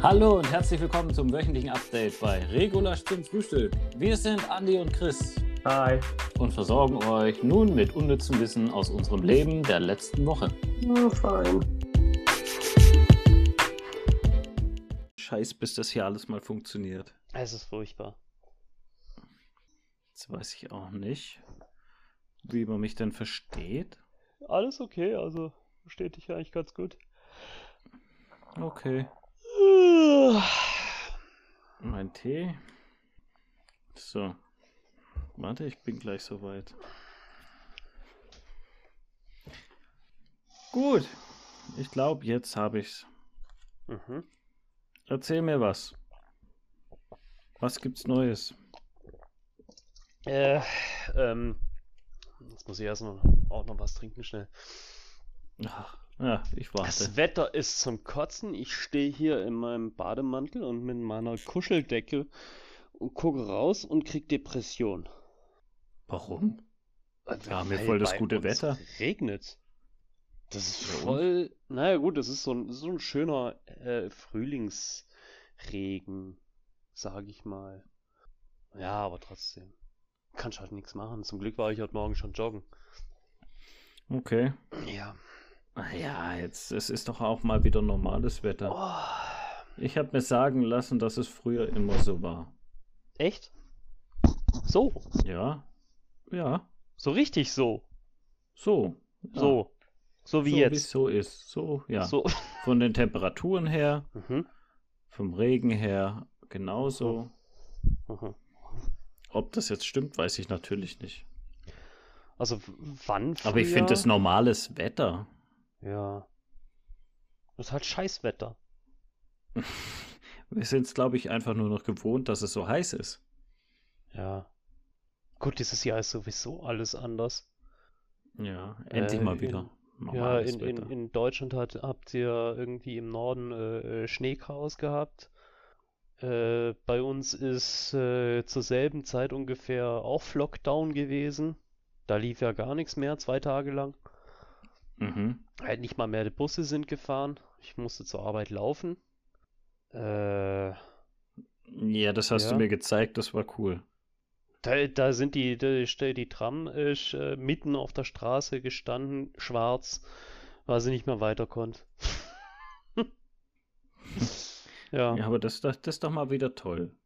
Hallo und herzlich willkommen zum wöchentlichen Update bei Regulasch zum Frühstück. Wir sind Andi und Chris. Hi. Und versorgen euch nun mit unnützem Wissen aus unserem Leben der letzten Woche. Oh, fein. Scheiß, bis das hier alles mal funktioniert. Es ist furchtbar. Jetzt weiß ich auch nicht, wie man mich denn versteht. Alles okay, also versteht dich eigentlich ganz gut. Okay. Mein Tee. So. Warte, ich bin gleich soweit. Gut. Ich glaube, jetzt habe ich's. Mhm. Erzähl mir was. Was gibt's Neues? Äh, ähm, jetzt muss ich erst noch, auch noch was trinken schnell. Ach, ja, ich warte. Das Wetter ist zum Kotzen. Ich stehe hier in meinem Bademantel und mit meiner Kuscheldecke und gucke raus und krieg Depression. Warum? Also, Wir haben hier voll das gute Wetter. Regnet. Das ist und? voll. Naja, gut, das ist so ein, so ein schöner äh, Frühlingsregen, sag ich mal. Ja, aber trotzdem. Kannst halt nichts machen. Zum Glück war ich heute Morgen schon joggen. Okay. Ja. Ja, jetzt, es ist doch auch mal wieder normales Wetter. Oh, Ich habe mir sagen lassen, dass es früher immer so war. echt? So. Ja? Ja, So richtig so. so. Ja. So. So wie so, Wie es jetzt. so ist. So, ja. So. Von den Temperaturen her, Mhm. vom Regen her, genauso. Mhm. Ob das jetzt stimmt, weiß ich natürlich nicht. Also wann Aber ich früher? finde es normales Wetter. Ja. Das ist halt Scheißwetter. Wir sind es, glaube ich, einfach nur noch gewohnt, dass es so heiß ist. Ja. Gut, dieses Jahr ist sowieso alles anders. Ja, endlich Äh, mal in- wieder Ja, normales in, in, in Deutschland hat, habt ihr irgendwie im Norden äh, äh, Schneechaos gehabt. Äh, bei uns ist äh, zur selben Zeit ungefähr auch Lockdown gewesen. Da lief ja gar nichts mehr, zwei Tage lang. Mhm. Halt nicht mal mehr die Busse sind gefahren. Ich musste zur Arbeit laufen. Äh, Ja, das hast du Ja. mir gezeigt, das war cool. Da, da sind die, die, die die Tram ist äh, mitten auf der Straße gestanden, schwarz, weil sie nicht mehr weiter konnte. Ja, Ja, aber das, das, das ist doch mal wieder toll.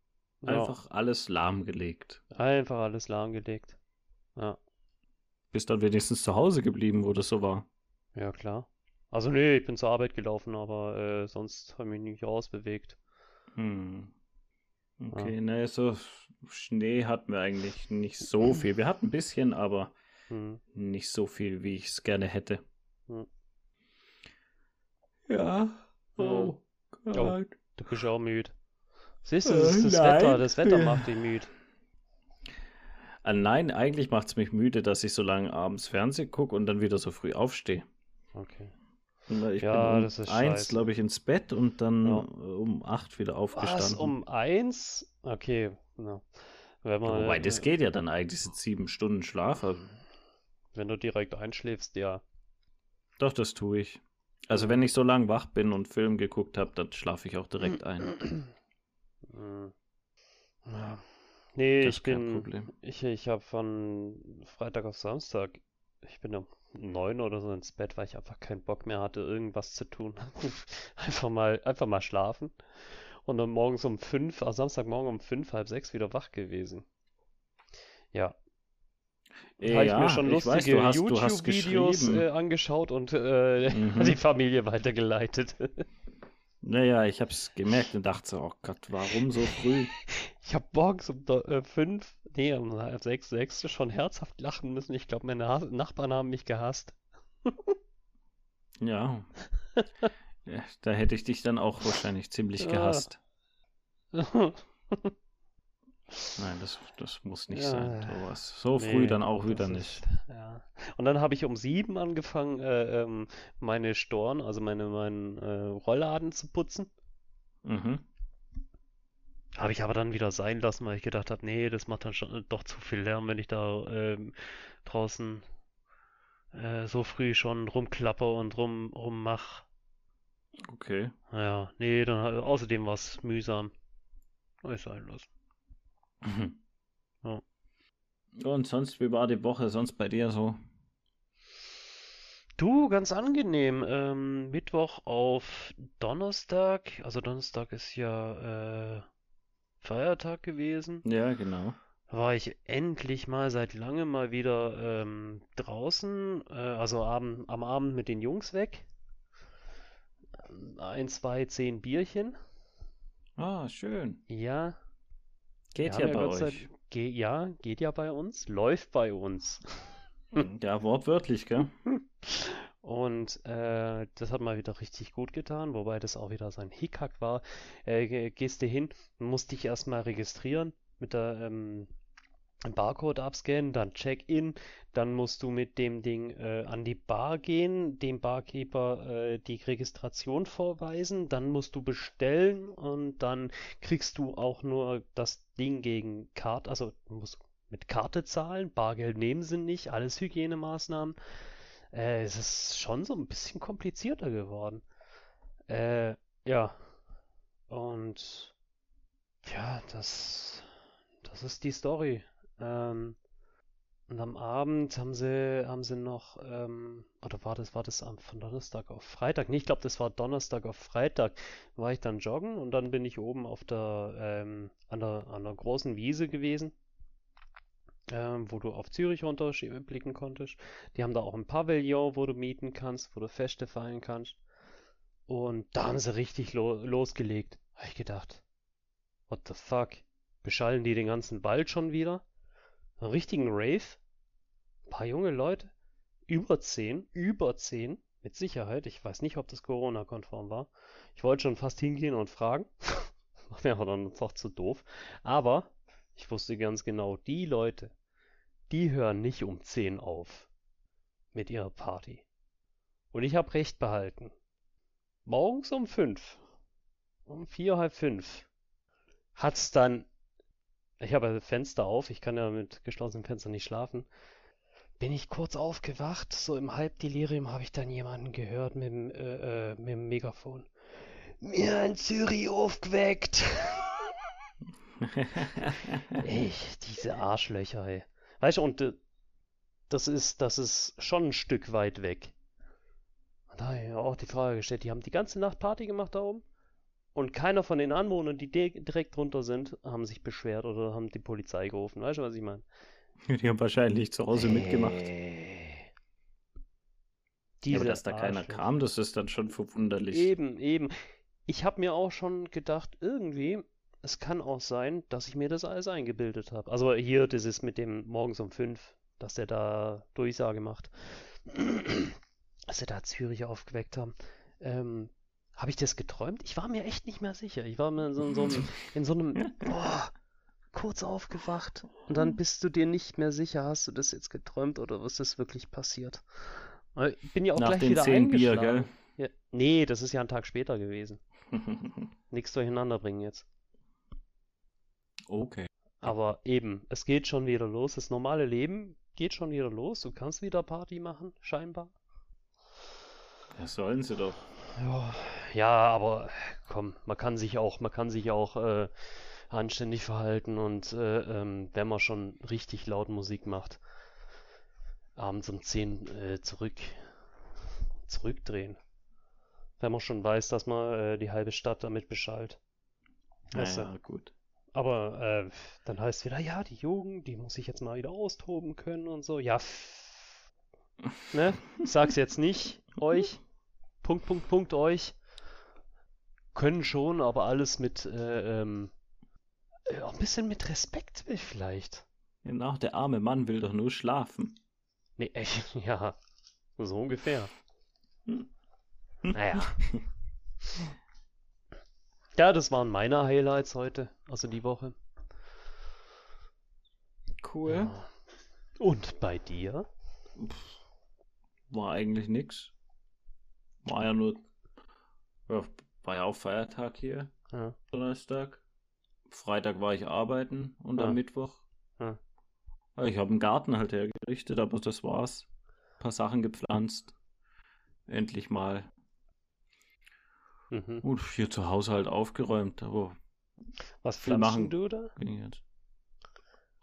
ja, Einfach alles lahmgelegt. einfach alles lahmgelegt. Ja, Bist dann wenigstens zu Hause geblieben, wo das so war. Ja klar. Also nee, ich bin zur Arbeit gelaufen, aber äh, sonst habe ich mich nicht rausbewegt. Hm. Okay, ne, so Schnee hatten wir eigentlich nicht so viel. Wir hatten ein bisschen, aber Hm. nicht so viel, wie ich es gerne hätte. Hm. Ja. Oh Gott. Du bist ja auch müde. Siehst du, Äh, das ist das. Wetter, das Wetter Ja. macht dich müde. Ah, nein, eigentlich macht es mich müde, dass ich so lange abends Fernsehen gucke und dann wieder so früh aufstehe. Okay. Ich Ja, bin um das ist eins, glaube ich, ins Bett und dann Ja. äh, um acht wieder Was, aufgestanden. um eins? Okay, na. Wenn man, Wobei, das geht ja dann eigentlich, sind sieben Stunden Schlaf. Wenn du direkt einschläfst, ja. Doch, das tue ich. Also wenn ich so lange wach bin und Film geguckt habe, dann schlafe ich auch direkt ein. Hm. Ja. Nee, Das ich ist kein bin, Problem. ich, ich habe von Freitag auf Samstag, ich bin um neun oder so ins Bett, weil ich einfach keinen Bock mehr hatte, irgendwas zu tun. Einfach mal, einfach mal schlafen. Und dann morgens um fünf, also Samstagmorgen um fünf, halb sechs wieder wach gewesen. Ja, Äh, habe ich mir ja, schon ich lustige YouTube-Videos äh, angeschaut und äh, Mhm. die Familie weitergeleitet. Naja, ich habe es gemerkt und dachte so, oh Gott, warum so früh? Ich habe morgens um do- äh, fünf, nee, um halb sechs, sechs schon herzhaft lachen müssen. Ich glaube, meine Nachbarn haben mich gehasst. Ja. ja. Da hätte ich dich dann auch wahrscheinlich ziemlich Ja. gehasst. Nein, das, das muss nicht sein, Ja. sowas. So früh Nee, dann auch wieder ist- nicht. Ja. Und dann habe ich um sieben angefangen, äh, ähm, meine Storen, also meine, meinen äh, Rollladen zu putzen. Mhm. Habe ich aber dann wieder sein lassen, weil ich gedacht habe, nee, das macht dann schon äh, doch zu viel Lärm, wenn ich da ähm, draußen äh, so früh schon rumklapper und rum rummach. Okay. Ja, nee, dann außerdem war es mühsam. Ist sein lassen. Ja. Und sonst, wie war die Woche sonst bei dir so? Du, ganz angenehm. Ähm, Mittwoch auf Donnerstag, also Donnerstag ist ja äh, Feiertag gewesen, Ja, genau. war ich endlich mal seit langem mal wieder ähm, draußen, äh, also abend, am Abend mit den Jungs weg. Ein, zwei, zehn Bierchen. Ah, schön. Ja, Geht ja haben bei euch. Ge ja, geht ja bei uns, läuft bei uns. Ja, wortwörtlich, gell? Und äh, das hat mal wieder richtig gut getan, wobei das auch wieder so ein Hickhack war. Äh, ge- gehst du hin, musst dich erstmal registrieren mit der ähm, Barcode abscannen, dann Check-in, dann musst du mit dem Ding äh, an die Bar gehen, dem Barkeeper äh, die Registration vorweisen, dann musst du bestellen und dann kriegst du auch nur das Ding gegen Karte, also musst mit Karte zahlen, Bargeld nehmen sie nicht, alles Hygienemaßnahmen. Äh, es ist schon so ein bisschen komplizierter geworden. Äh, ja. Und ja, das, das ist die Story. Ähm, und am Abend haben sie, haben sie noch, ähm, oder war das, war das am, von Donnerstag auf Freitag? Nee, ich glaube, das war Donnerstag auf Freitag. War ich dann joggen und dann bin ich oben auf der, ähm, an der, an der großen Wiese gewesen, ähm, wo du auf Zürich runter blicken konntest. Die haben da auch ein Pavillon, wo du mieten kannst, wo du Feste feiern kannst. Und da haben sie richtig lo losgelegt. Habe ich gedacht, what the fuck? Beschallen die den ganzen Wald schon wieder? Richtigen Rave? Ein paar junge Leute? Über zehn, über zehn, mit Sicherheit. Ich weiß nicht, ob das Corona-konform war. Ich wollte schon fast hingehen und fragen. War mir aber dann doch zu doof. Aber ich wusste ganz genau, die Leute, die hören nicht um 10 auf mit ihrer Party. Und ich habe recht behalten. Morgens um 5, um 4, halb 5, hat's dann, ich habe Fenster auf, ich kann ja mit geschlossenem Fenster nicht schlafen, bin ich kurz aufgewacht, so im Halbdelirium habe ich dann jemanden gehört mit dem, äh, äh, mit dem Megafon. Mir in Zürich aufgeweckt. Ich, diese Arschlöcher, ey. Weißt du, und äh, das ist, das ist schon ein Stück weit weg. Und da hab ich auch die Frage gestellt, die haben die ganze Nacht Party gemacht da oben und keiner von den Anwohnern, die di- direkt drunter sind, haben sich beschwert oder haben die Polizei gerufen. Weißt du, was ich meine? Die haben wahrscheinlich zu Hause mitgemacht. Ey. Ja, aber Diese dass da keiner Arschlöcher. kam, das ist dann schon verwunderlich. Eben, eben. Ich habe mir auch schon gedacht, irgendwie, es kann auch sein, dass ich mir das alles eingebildet habe. Also hier, das ist mit dem morgens um fünf, dass der da Durchsage macht, dass sie da Zürich aufgeweckt haben. Ähm, habe ich das geträumt? Ich war mir echt nicht mehr sicher. Ich war mir in so, in so einem, in so einem, boah, kurz aufgewacht und dann bist du dir nicht mehr sicher, hast du das jetzt geträumt oder was ist wirklich passiert? Ich bin ja auch Nach gleich wieder zehn Bier, eingeschlafen. Ja, nee, das ist ja ein Tag später gewesen. Nichts durcheinander bringen jetzt. okay. Aber eben, es geht schon wieder los. Das normale Leben geht schon wieder los. Du kannst wieder Party machen, scheinbar. Ja, sollen sie doch. Ja, aber komm, man kann sich auch, man kann sich auch äh, anständig verhalten und äh, ähm, wenn man schon richtig laut Musik macht, abends um 10 äh, zurück, zurückdrehen. Wenn man schon weiß, dass man äh, die halbe Stadt damit beschallt. Weißt? Naja, gut. Aber äh, dann heißt wieder, ja, die Jugend, die muss sich jetzt mal wieder austoben können und so. Ja, ne? Ich sag's jetzt nicht euch. Punkt, Punkt, Punkt euch. Können schon, aber alles mit äh, ähm, äh, auch ein bisschen mit Respekt vielleicht. Genau, der arme Mann will doch nur schlafen. Nee, echt, ja, so ungefähr. Hm. Naja. Ja, das waren meine Highlights heute, also die Woche. Cool. Ja. Und bei dir? War eigentlich nix. War ja nur. War ja auch Feiertag hier, Ja. Donnerstag. Freitag war ich arbeiten und Ja. am Mittwoch. Ja. Ich habe einen Garten halt hergerichtet, aber das war's. Ein paar Sachen gepflanzt. Endlich mal. Mhm. Und hier zu Hause halt aufgeräumt, aber was viel machen du da?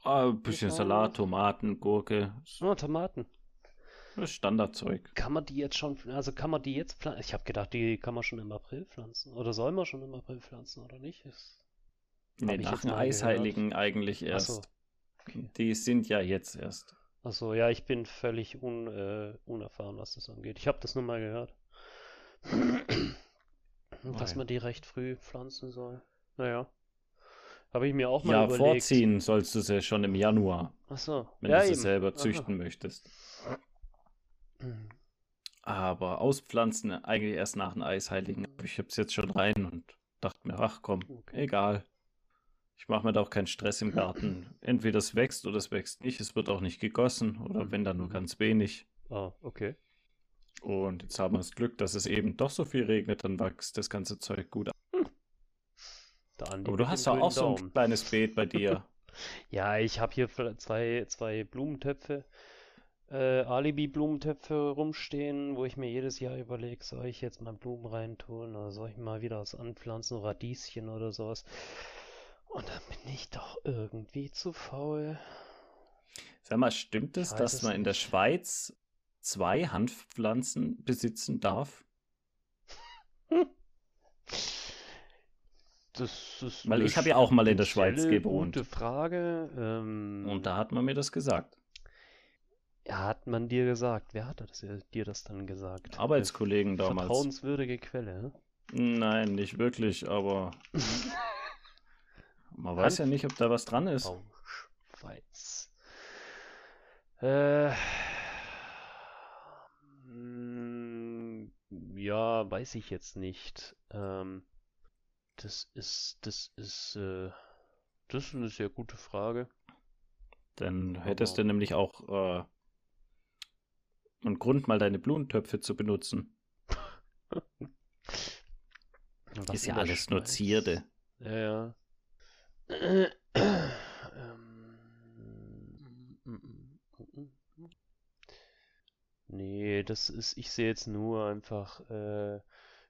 Ah, ein bisschen Salat, Tomaten, Gurke. Oh, Tomaten. Das Standardzeug. Kann man die jetzt schon, also kann man die jetzt pflanzen? Ich habe gedacht, die kann man schon im April pflanzen. Oder soll man schon im April pflanzen, oder nicht? Das nee, nach dem Eisheiligen gehört. eigentlich erst. So. Okay. Die sind ja jetzt erst. Achso, ja, ich bin völlig un, äh, unerfahren, was das angeht. Ich habe das nur mal gehört. dass man die recht früh pflanzen soll. Naja. Habe ich mir auch mal ja, überlegt. Ja, vorziehen sollst du sie schon im Januar. Ach so. Wenn ja, du sie eben. selber züchten Aha. möchtest. Aber auspflanzen eigentlich erst nach dem Eisheiligen. Ich hab's jetzt schon rein und dachte mir, ach komm, egal. Ich mache mir da auch keinen Stress im Garten. Entweder es wächst oder es wächst nicht. Es wird auch nicht gegossen oder wenn dann nur ganz wenig. Ah, okay. Und jetzt haben wir das Glück, dass es eben doch so viel regnet, dann wächst das ganze Zeug gut aber du hast doch auch so ein kleines Beet bei dir. ja, ich habe hier zwei, zwei Blumentöpfe, äh, Alibi-Blumentöpfe rumstehen, wo ich mir jedes Jahr überlege, soll ich jetzt mal Blumen reintun oder soll ich mal wieder was anpflanzen, Radieschen oder sowas. Und dann bin ich doch irgendwie zu faul. Sag mal, stimmt es, dass es man nicht. in der Schweiz zwei Hanfpflanzen besitzen darf? Das ist Weil ich habe ja auch mal in der Schweiz gewohnt. Gute Frage. Ähm, Und da hat man mir das gesagt. Hat man dir gesagt. Wer hat das, dir das dann gesagt? Arbeitskollegen Eine damals. Vertrauenswürdige Quelle. Ne? Nein, nicht wirklich, aber man weiß ja nicht, ob da was dran ist. Oh, Schweiz. Äh, mm, ja, weiß ich jetzt nicht. Ähm, das ist, das ist, äh, das ist eine sehr gute Frage. Dann hättest du nämlich auch äh, einen Grund, mal deine Blumentöpfe zu benutzen. ist ja alles nur Zierde. Ja, ja. Nee, das ist, ich sehe jetzt nur einfach äh,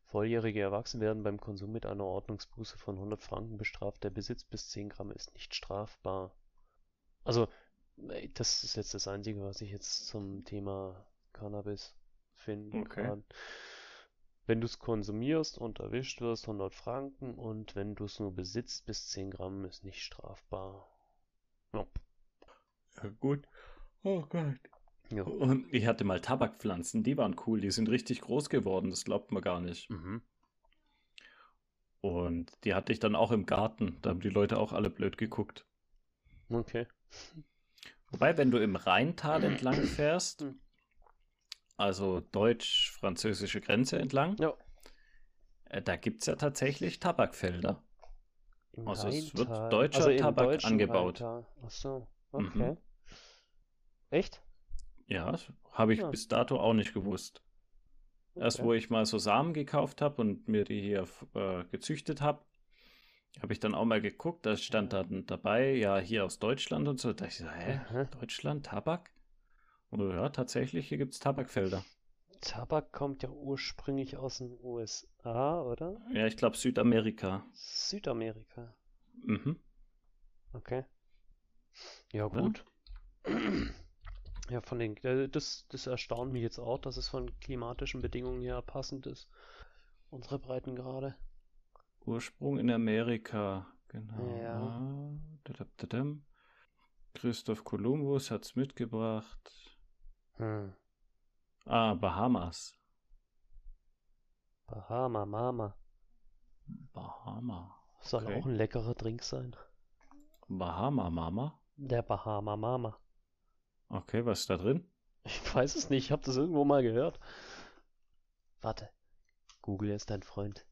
Volljährige Erwachsene werden beim Konsum mit einer Ordnungsbuße von 100 Franken bestraft. Der Besitz bis 10 Gramm ist nicht strafbar. Also, das ist jetzt das Einzige, was ich jetzt zum Thema Cannabis finden okay. kann. Wenn du es konsumierst und erwischt wirst, 100 Franken und wenn du es nur besitzt, bis 10 Gramm ist nicht strafbar. Ja. Ja, gut. Oh Gott. Ja. Und ich hatte mal Tabakpflanzen, die waren cool, die sind richtig groß geworden, das glaubt man gar nicht. Mhm. Und die hatte ich dann auch im Garten, da haben die Leute auch alle blöd geguckt. Okay. Wobei, wenn du im Rheintal entlang fährst, hm. Also deutsch-französische Grenze entlang, ja. äh, da gibt es ja tatsächlich Tabakfelder. Im also Rheintal. es wird deutscher also Tabak angebaut. Rheintal. Ach so, okay. Mhm. Echt? Ja, habe ich ja. bis dato auch nicht gewusst. Okay. Erst wo ich mal so Samen gekauft habe und mir die hier äh, gezüchtet habe, habe ich dann auch mal geguckt, da stand dann dabei, ja, hier aus Deutschland und so. Da dachte ich so, hä, Aha. Deutschland, Tabak? Ja, tatsächlich, hier gibt es Tabakfelder. Tabak kommt ja ursprünglich aus den USA, oder? Ja, ich glaube Südamerika. Südamerika. Mhm. Okay. Ja, gut. Ja. Ja, von den, äh, das, das erstaunt mich jetzt auch, dass es von klimatischen Bedingungen her passend ist. Unsere Breitengrade. Ursprung in Amerika, genau. Ja. Christoph Kolumbus hat es mitgebracht. Hm. Ah, Bahamas. Bahama, Mama. Bahama. Soll okay. auch ein leckerer Drink sein. Bahama Mama? Der Bahama Mama. Okay, was ist da drin? Ich weiß es nicht, ich habe das irgendwo mal gehört. Warte, Google ist dein Freund.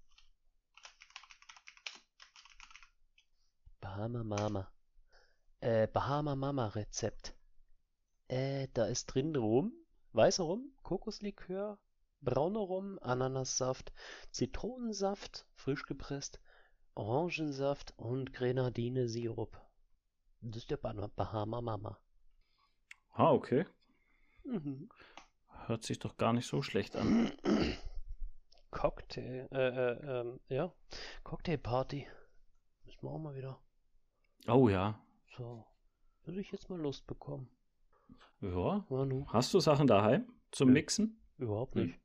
Bahama Mama. Äh, Bahama Mama Rezept. Äh, da ist drin Rum, weißer Rum, Kokoslikör, brauner Rum, Ananassaft, Zitronensaft, frisch gepresst, Orangensaft und Grenadine-Sirup. Das ist der Bahama Mama. Ah, okay. Mhm. Hört sich doch gar nicht so schlecht an. Cocktail, äh, äh, ähm, ja, Cocktailparty. Müssen wir auch mal wieder. Oh ja. So, würde ich jetzt mal Lust bekommen. Ja. Hast du Sachen daheim zum Nö. Mixen? Überhaupt Hm. nicht.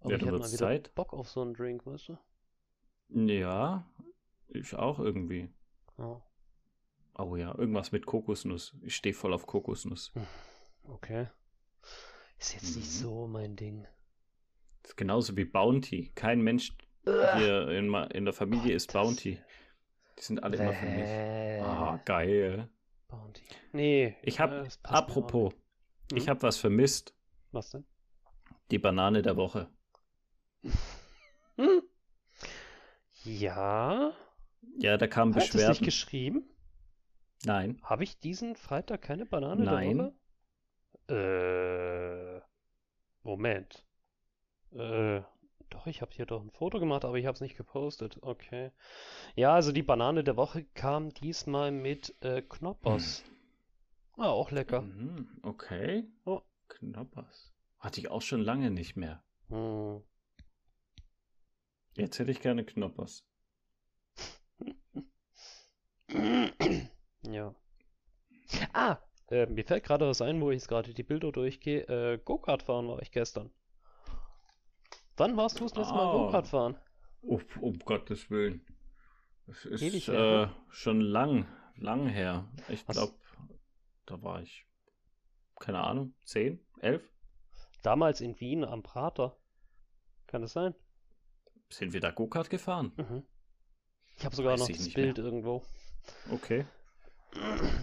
Aber Ja, ich hätte mal wieder Zeit. Bock auf so einen Drink, weißt du? Ja, ich auch irgendwie. Ja, Oh ja, irgendwas mit Kokosnuss. Ich stehe voll auf Kokosnuss. okay. Ist jetzt nicht Mhm. so mein Ding. Das ist genauso wie Bounty. Kein Mensch hier in, in der Familie ist Bounty. Die sind alle immer für mich. Ah, geil. Bounty. Nee. Ich hab, äh, apropos, nicht. ich Hm? habe was vermisst. Was denn? Die Banane der Woche. Hm? Ja. Ja, da kamen Hast du nicht Beschwerden. geschrieben? Nein. Habe ich diesen Freitag keine Banane Nein. der Woche? Äh. Moment. Äh. Doch, ich habe hier doch ein Foto gemacht, aber ich habe es nicht gepostet. Okay. Ja, also die Banane der Woche kam diesmal mit äh, Knoppers. Ah, auch lecker. Mhm, okay. Oh. Knoppers. Hatte ich auch schon lange nicht mehr. Hm. Jetzt hätte ich gerne Knoppers. Ja. Ah, äh, mir fällt gerade was ein, wo ich jetzt gerade die Bilder durchgehe. Äh, Go-Kart fahren war ich gestern. Wann warst du das letzte Mal Ah. Go-Kart fahren? Oh, um Gottes Willen. Es ist Ewig äh, schon lang, lang her. Ich glaube, da war ich, keine Ahnung, 10, 11? Damals in Wien am Prater. Kann das sein? Sind wir da Go-Kart gefahren? Mhm. Ich habe sogar Weiß noch das Bild irgendwo. Okay.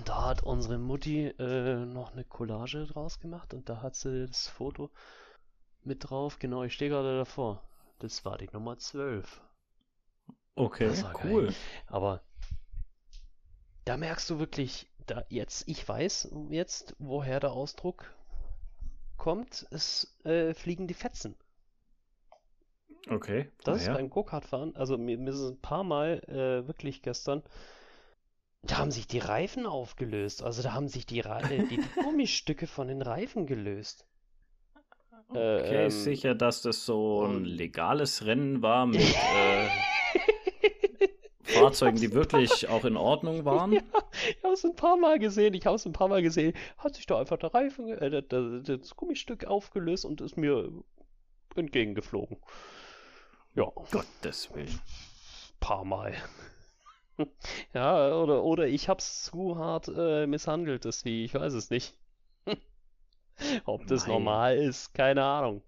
Da hat unsere Mutti äh, noch eine Collage draus gemacht und da hat sie das Foto mit drauf. Genau, ich stehe gerade davor. Das war die Nummer 12. Okay, Das war geil. cool. Aber da merkst du wirklich, da jetzt, ich weiß jetzt, woher der Ausdruck kommt. Es äh, fliegen die Fetzen. Okay. Das ist woher? beim Go-Kart-Fahren. Also mir, mir ist es ein paar Mal äh, wirklich gestern. Da haben sich die Reifen aufgelöst. Also da haben sich die, Ra äh, die Gummistücke von den Reifen gelöst. Äh, Okay, ähm, sicher, dass das so ein legales Rennen war mit äh, Fahrzeugen, die wirklich auch in Ordnung waren. Ja, ich habe es ein paar Mal gesehen. Ich habe es ein paar Mal gesehen. Hat sich da einfach der Reifen, äh, der- das Gummistück aufgelöst und ist mir entgegengeflogen. Ja, Gottes Willen. paar Mal. Ja, oder, oder ich hab's zu hart äh, misshandelt, das Vieh. Ich weiß es nicht. Ob das Mei. normal ist, keine Ahnung.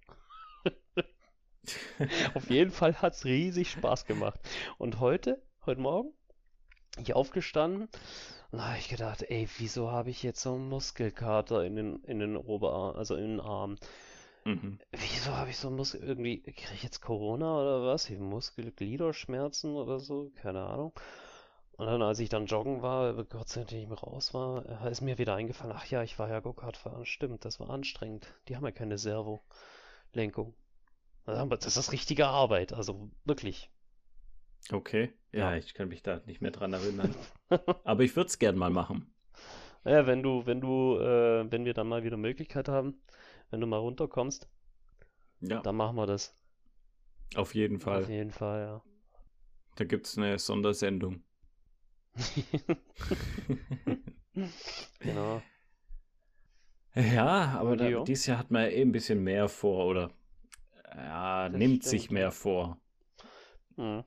Auf jeden Fall hat's riesig Spaß gemacht. Und heute, heute Morgen, ich aufgestanden und da habe ich gedacht, ey, wieso habe ich jetzt so einen Muskelkater in den, in den Oberarm, also in den Arm? Mhm. Wieso habe ich so einen Muskel, irgendwie, kriege ich jetzt Corona oder was? Muskelgliederschmerzen oder so? Keine Ahnung. Und dann, als ich dann joggen war, Gott sei Dank nicht mehr raus war, äh, ist mir wieder eingefallen, ach ja, ich war ja Go-Kart fahren. Stimmt, das war anstrengend. Die haben ja keine Servo-Lenkung. Das ist richtige Arbeit, also wirklich. Okay. Ja, Ja. ich kann mich da nicht mehr dran erinnern. Aber ich würde es gern mal machen. Ja, wenn du, wenn du, äh, wenn wir dann mal wieder Möglichkeit haben, wenn du mal runterkommst, Ja, dann machen wir das. auf jeden Auf Fall. jeden Fall, ja. Da gibt es eine Sondersendung. Genau. Ja, aber da, Ja. dieses Jahr hat man ja eh ein bisschen mehr vor, oder? Ja, Das nimmt stimmt, sich ja. mehr vor. Hm.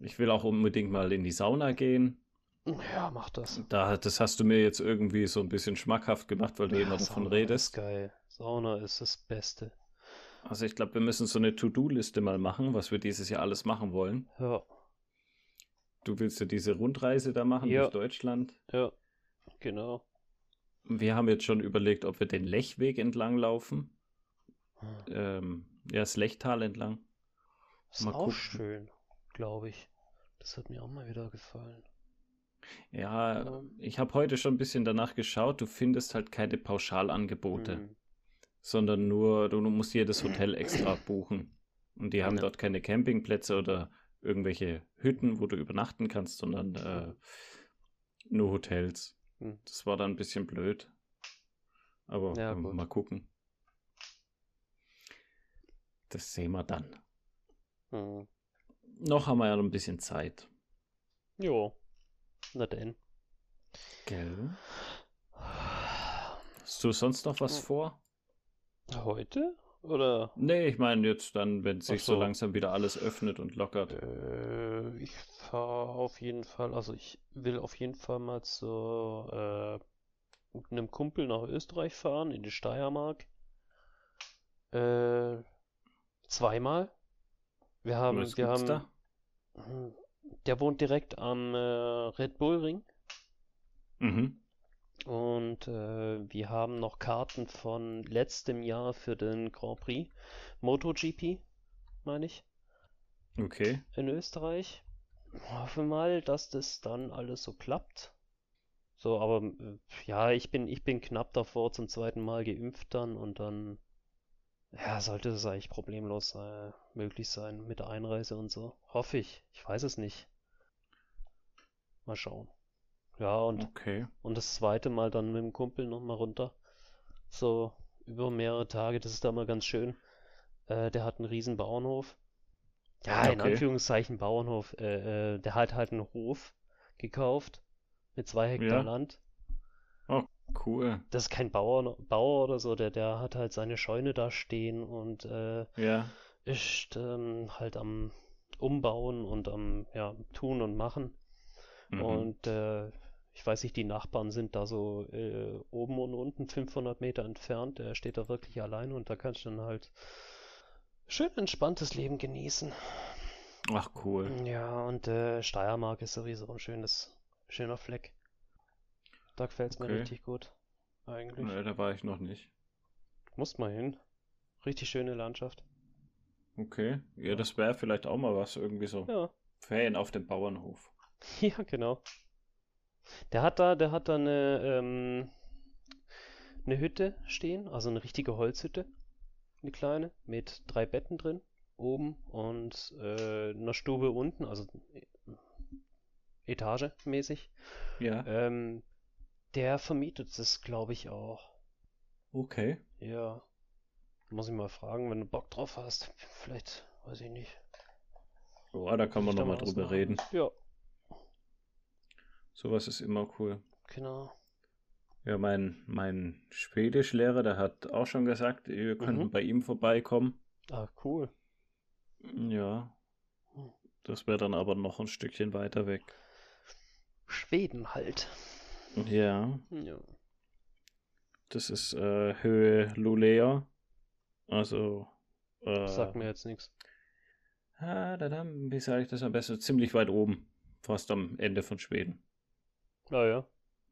Ich will auch unbedingt mal in die Sauna gehen. Ja, mach das. Da, das hast du mir jetzt irgendwie so ein bisschen schmackhaft gemacht, weil du Ja, immer davon Sauna redest. ist geil. Sauna ist das Beste. Also ich glaube, wir müssen so eine To-Do-Liste mal machen, was wir dieses Jahr alles machen wollen. Ja, Du willst ja diese Rundreise da machen Ja. durch Deutschland. ja, genau. Wir haben jetzt schon überlegt, ob wir den Lechweg entlang laufen. Hm. Ähm, ja, das Lechtal entlang. Ist mal auch gucken. schön, glaube ich. Das hat mir auch mal wieder gefallen. Ja, Ja. ich habe heute schon ein bisschen danach geschaut. Du findest halt keine Pauschalangebote, Hm. sondern nur, du musst jedes Hotel extra buchen. Und die haben Ja. dort keine Campingplätze oder irgendwelche Hütten, wo du übernachten kannst, sondern äh, nur Hotels. Hm. Das war dann ein bisschen blöd. Aber Ja, ähm, mal gucken. Das sehen wir dann. Hm. Noch haben wir ja noch ein bisschen Zeit. Jo. Na denn. Gell? Hast du sonst noch was hm. vor? Heute? Oder? Nee, ich meine jetzt dann, wenn sich so. so. langsam wieder alles öffnet und lockert. Äh, ich fahre auf jeden Fall, also ich will auf jeden Fall mal zu äh, einem Kumpel nach Österreich fahren, in die Steiermark. Äh, zweimal. Wir haben, Was wir haben, da? Der wohnt direkt am äh, Red Bull Ring. Mhm. Und äh, wir haben noch Karten von letztem Jahr für den Grand Prix MotoGP, meine ich. Okay. In Österreich. Hoffen mal, dass das dann alles so klappt. So, aber äh, ja, ich bin, ich bin knapp davor zum zweiten Mal geimpft dann und dann ja, sollte es eigentlich problemlos äh, möglich sein mit der Einreise und so. Hoffe ich. Ich weiß es nicht. Mal schauen. Ja, und, okay. und das zweite Mal dann mit dem Kumpel nochmal runter. So über mehrere Tage, das ist da mal ganz schön. Äh, der hat einen riesen Bauernhof. Ja, okay. in Anführungszeichen Bauernhof. Äh, äh, der hat halt einen Hof gekauft mit zwei Hektar ja. Land. Oh, cool. Das ist kein Bauer, Bauer oder so, der, der hat halt seine Scheune da stehen und äh, ja. ist ähm, halt am Umbauen und am ja, Tun und Machen. Mhm. Und äh, ich weiß nicht, die Nachbarn sind da so äh, oben und unten 500 Meter entfernt. Er steht da wirklich allein und da kannst du dann halt schön entspanntes Leben genießen. Ach cool. Ja, und äh, Steiermark ist sowieso ein schönes, schöner Fleck. Da gefällt es okay. mir richtig gut. Eigentlich. Nee, da war ich noch nicht. Musst mal hin. Richtig schöne Landschaft. Okay. Ja, das wäre vielleicht auch mal was, irgendwie so. Ja. Ferien auf dem Bauernhof. Ja, genau. Der hat da, der hat da eine, ähm, eine Hütte stehen, also eine richtige Holzhütte. Eine kleine, mit drei Betten drin, oben und äh, einer Stube unten, also Etage mäßig. Ja. Ähm, der vermietet es, glaube ich, auch. Okay. Ja. Muss ich mal fragen, wenn du Bock drauf hast. Vielleicht, weiß ich nicht. Ja, da kann man nochmal drüber reden. Ja. Sowas ist immer cool. Genau. Ja, mein, mein Schwedischlehrer, der hat auch schon gesagt, wir könnten mhm. bei ihm vorbeikommen. Ah, cool. Ja. Hm. Das wäre dann aber noch ein Stückchen weiter weg. Schweden halt. Ja. Ja. Das ist äh, Höhe Lulea. Also. Äh, Sagt mir jetzt nichts. Ah, wie sage ich das am besten? Ziemlich weit oben. Fast am Ende von Schweden. Ah ja.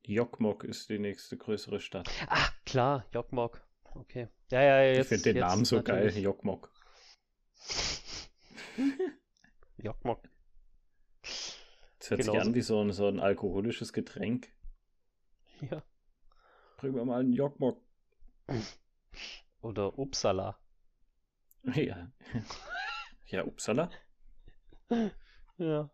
Jokkmokk ist die nächste größere Stadt. Ach, klar, Jokkmokk. Okay. Ja, ja, jetzt. Ich finde den Namen so natürlich. geil, Jokkmokk. Jokkmokk. Das hört Genauso. sich an wie so ein, so ein alkoholisches Getränk. Ja. Bringen wir mal einen Jokkmokk. Oder Uppsala. Ja. Ja, Uppsala. Ja.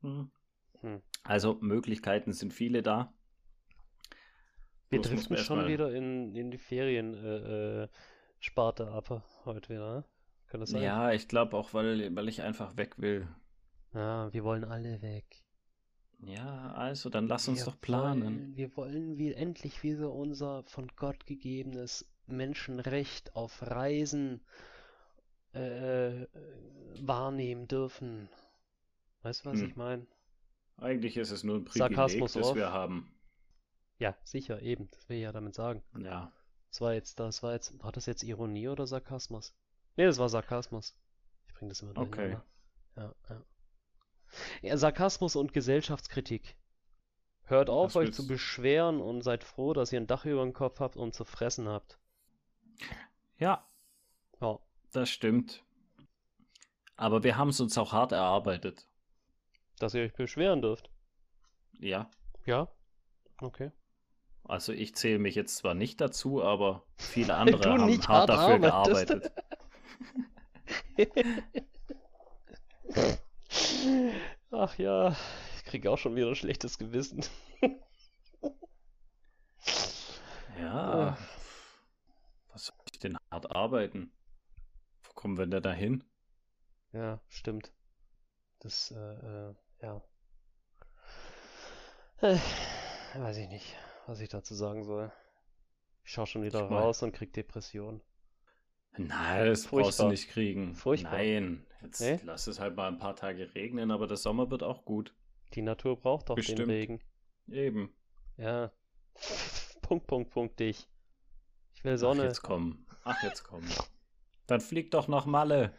Hm. Hm. Also Möglichkeiten sind viele da. Wir driften schon mal... wieder in, in die Ferien-Sparte äh, äh ab heute wieder, ne? Kann das sein? Ja, ich glaube auch, weil, weil ich einfach weg will. Ja, wir wollen alle weg. Ja, also dann lass uns wir doch planen. Wollen, wir wollen wie, endlich wieder unser von Gott gegebenes Menschenrecht auf Reisen äh, wahrnehmen dürfen. Weißt du, was hm. ich meine? Eigentlich ist es nur ein Privileg, Sarkasmus das auf. wir haben. Ja, sicher, eben. Das will ich ja damit sagen. Ja. Das war jetzt, das war jetzt, war das jetzt Ironie oder Sarkasmus? Nee, das war Sarkasmus. Ich bringe das immer Okay. Ja, ja. Ja, Sarkasmus und Gesellschaftskritik. Hört auf, euch zu beschweren und seid froh, dass ihr ein Dach über dem Kopf habt und zu fressen habt. Ja. Ja. Das stimmt. Aber wir haben es uns auch hart erarbeitet. Dass ihr euch beschweren dürft. Ja. Ja? Okay. Also ich zähle mich jetzt zwar nicht dazu, aber viele andere haben hart, hart dafür gearbeitet. Ach ja, ich kriege auch schon wieder ein schlechtes Gewissen. ja. Was soll ich denn hart arbeiten? Wo kommen wir denn da hin? Ja, stimmt. Das, äh, äh, ja. Äh, weiß ich nicht, was ich dazu sagen soll. Ich schau schon wieder Ich mein- raus und krieg Depression. Nein, das brauchst du Furchtbar. nicht kriegen. Furchtbar. Nein, jetzt Nee? lass es halt mal ein paar Tage regnen, aber der Sommer wird auch gut. Die Natur braucht doch den Bestimmt. Regen. Eben. Ja. Punkt, Punkt, Punkt, dich. Ich will Ach, Sonne. jetzt komm. Ach, jetzt komm. Dann flieg doch nach Malle.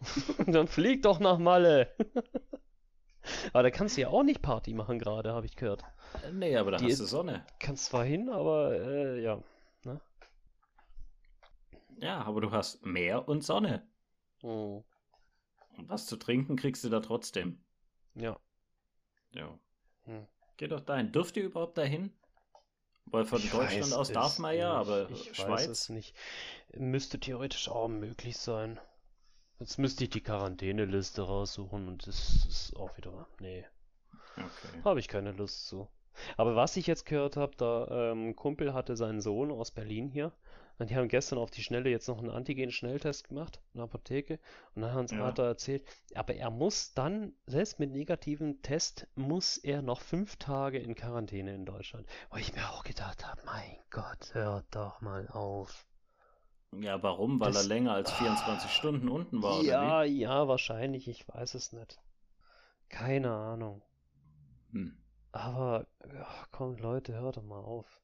Dann flieg doch nach Malle. Aber da kannst du ja auch nicht Party machen gerade, habe ich gehört. Äh, Nee, aber da Die hast ist- du Sonne. Kannst zwar hin, aber äh, ja. Ja, aber du hast Meer und Sonne. Hm. Und was zu trinken kriegst du da trotzdem. Ja. Ja. Hm. Geh doch dahin. Dürft ihr überhaupt dahin? Weil von Ich Deutschland weiß aus darf man ja, nicht. aber ich weiß Schweiz? es nicht. Müsste theoretisch auch möglich sein. Jetzt müsste ich die Quarantäneliste raussuchen und das ist auch wieder. Nee, Okay. habe ich keine Lust zu. Aber was ich jetzt gehört habe, da ähm, Kumpel hatte seinen Sohn aus Berlin hier. Und die haben gestern auf die Schnelle jetzt noch einen Antigen-Schnelltest gemacht in der Apotheke. Und dann hat, Ja. hat er erzählt, aber er muss dann, selbst mit negativem Test, muss er noch fünf Tage in Quarantäne in Deutschland. Wo ich mir auch gedacht habe, mein Gott, hört doch mal auf. Ja, warum? Weil Das- er länger als 24 Stunden unten war, oder Ja, ja, wahrscheinlich, ich weiß es nicht. Keine Ahnung. Hm. Aber, ach, komm, Leute, hört doch mal auf.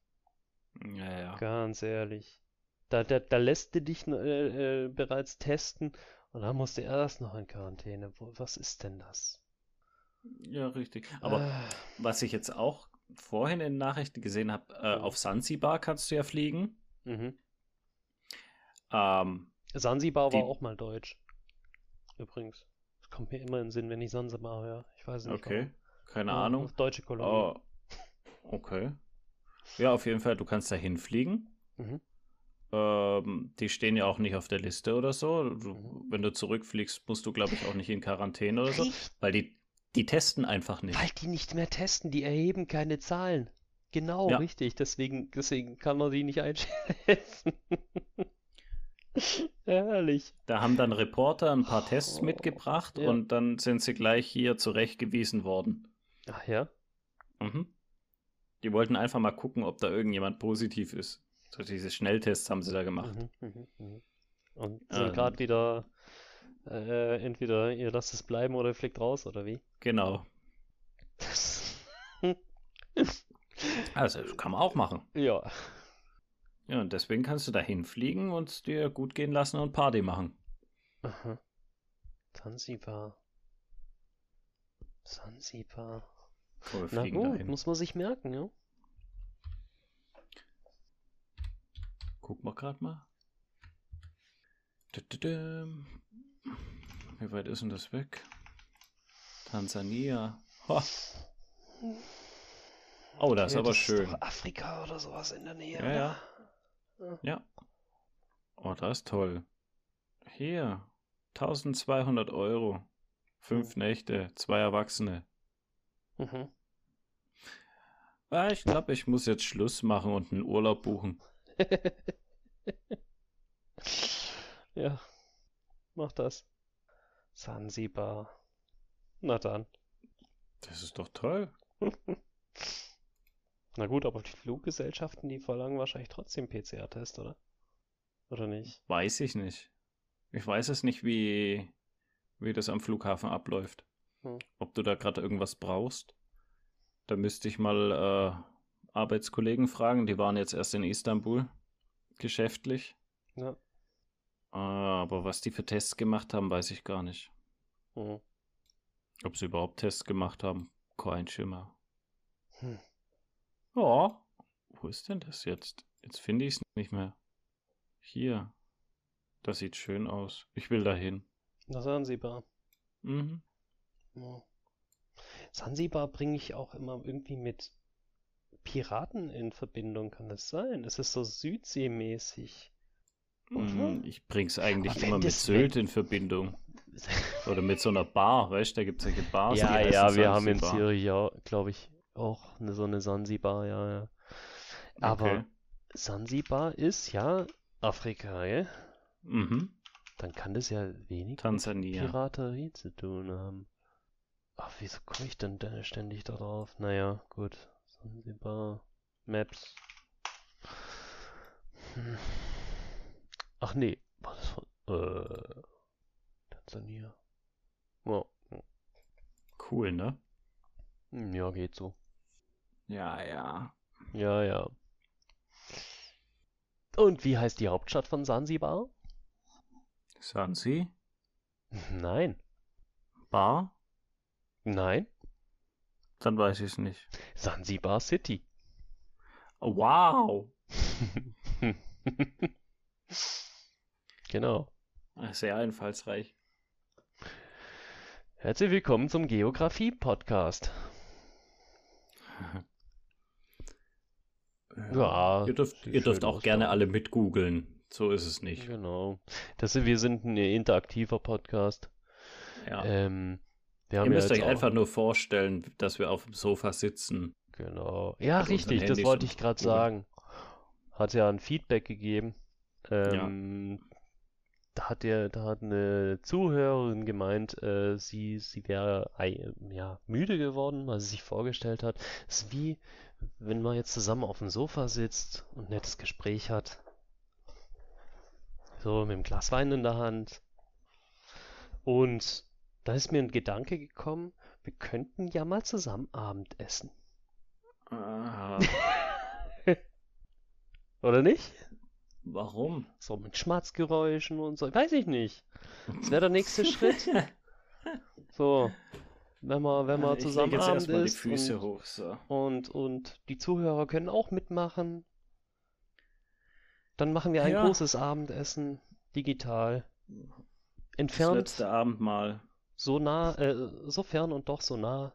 Ja, ja. Ganz ehrlich. Da, da, da lässt du dich äh, äh, bereits testen und dann musst du erst noch in Quarantäne. Wo, was ist denn das? Ja, richtig. Aber Äh, was ich jetzt auch vorhin in Nachrichten gesehen habe, äh, Mhm. auf Sansibar kannst du ja fliegen. mhm. Ähm, Sansibar war auch mal deutsch. Übrigens. Das kommt mir immer in den Sinn, wenn ich Sansibar höre. Ich weiß nicht okay, keine warum. Ja, Ahnung. Deutsche Kolonie. Oh, okay. Ja, auf jeden Fall, du kannst da hinfliegen. Mhm. Ähm, die stehen ja auch nicht auf der Liste oder so. Du, Mhm. Wenn du zurückfliegst, musst du, glaube ich, auch nicht in Quarantäne oder so. Weil die, die testen einfach nicht. Weil die nicht mehr testen, die erheben keine Zahlen. Genau, Ja. richtig. Deswegen, deswegen kann man die nicht einschätzen. Herrlich. Da haben dann Reporter ein paar Tests Oh, mitgebracht ja. und dann sind sie gleich hier zurechtgewiesen worden. Ach ja? Mhm. Die wollten einfach mal gucken, ob da irgendjemand positiv ist. So diese Schnelltests haben sie da gemacht. Mhm, mhm, mhm. Und sind Ähm. gerade wieder äh, entweder ihr lasst es bleiben oder ihr fliegt raus, oder wie? Genau. Also, das kann man auch machen. ja. Ja, und deswegen kannst du da hinfliegen und es dir gut gehen lassen und Party machen. Aha. Zanzibar. Komm, wir Na gut, dahin. muss man sich merken, ja? Gucken wir gerade mal. Wie weit ist denn das weg? Tansania. Ha. Oh, das ist Ja, aber schön. doch Afrika oder sowas in der Nähe, Ja, oder? Ja. Ja. Oh, das ist toll. Hier. 1200 Euro. Fünf Mhm. Nächte, zwei Erwachsene. Mhm. Ah, ich glaube, ich muss jetzt Schluss machen und einen Urlaub buchen. Ja, mach das. Sansibar. Na dann. Das ist doch toll. Na gut, aber die Fluggesellschaften, die verlangen wahrscheinlich trotzdem PCR-Test, oder? Oder nicht? Weiß ich nicht. Ich weiß es nicht, wie, wie das am Flughafen abläuft. Hm. Ob du da gerade irgendwas brauchst. Da müsste ich mal äh, Arbeitskollegen fragen. Die waren jetzt erst in Istanbul geschäftlich. Ja. Äh, aber was die für Tests gemacht haben, weiß ich gar nicht. Hm. Ob sie überhaupt Tests gemacht haben, kein Schimmer. Hm. Ja, wo ist denn das jetzt? Jetzt finde ich es nicht mehr. Hier. Das sieht schön aus. Ich will dahin. Na, Sansibar. Mhm. Ja. Sansibar bringe ich auch immer irgendwie mit Piraten in Verbindung, kann das sein? Es ist so Südseemäßig. Mhm. Ich bring's eigentlich immer mit Sylt in Verbindung. Oder mit so einer Bar, weißt du? Da gibt es solche Bars. Ja, ja, wir haben in. Zürich ja, glaube ich, auch eine, so eine Sansibar, ja, ja. Aber Okay. Sansibar ist ja Afrika, gell? Mhm. dann kann das ja wenig Tansania. mit Piraterie zu tun haben. Ach, wieso komme ich denn da ständig darauf? Naja, gut. Sansibar, Maps. Hm. Ach nee, war das von, äh, Tansania. Ja, Cool, ne? hm, ja, geht so. Ja, ja. Ja, ja. Und wie heißt die Hauptstadt von Sansibar? Sansi? Nein, Bar? nein, Dann weiß ich es nicht. Sansibar City. Wow! Genau. Sehr einfallsreich. Herzlich willkommen zum Geografie-Podcast. Ja, Ihr dürft, ihr dürft auch gerne ja. alle mitgoogeln. So ist es nicht. Genau. Das wir sind ein interaktiver Podcast. Ja. Ähm, Ihr haben ja müsst euch einfach nur vorstellen, dass wir auf dem Sofa sitzen. genau. Ja, richtig, das wollte ich gerade sagen. Hat ja ein Feedback gegeben. Ähm, da hat der, da hat eine Zuhörerin gemeint, äh, sie, sie wäre ei- ja, müde geworden, weil sie sich vorgestellt hat. Es ist wie, wenn man jetzt zusammen auf dem Sofa sitzt und ein nettes Gespräch hat. So mit einem Glas Wein in der Hand. Und da ist mir ein Gedanke gekommen, wir könnten ja mal zusammen Abendessen. Ah, Oder nicht? warum? So mit Schmatzgeräuschen und so. Weiß ich nicht. Das wäre der nächste Schritt. So, wenn man, wenn man ich zusammen jetzt Abend erstmal die Füße und, hoch. So. und, und die Zuhörer können auch mitmachen. Dann machen wir ein Ja. großes Abendessen, digital. Das Entfernt, letzte Abendmahl. so nah, äh, so fern und doch so nah.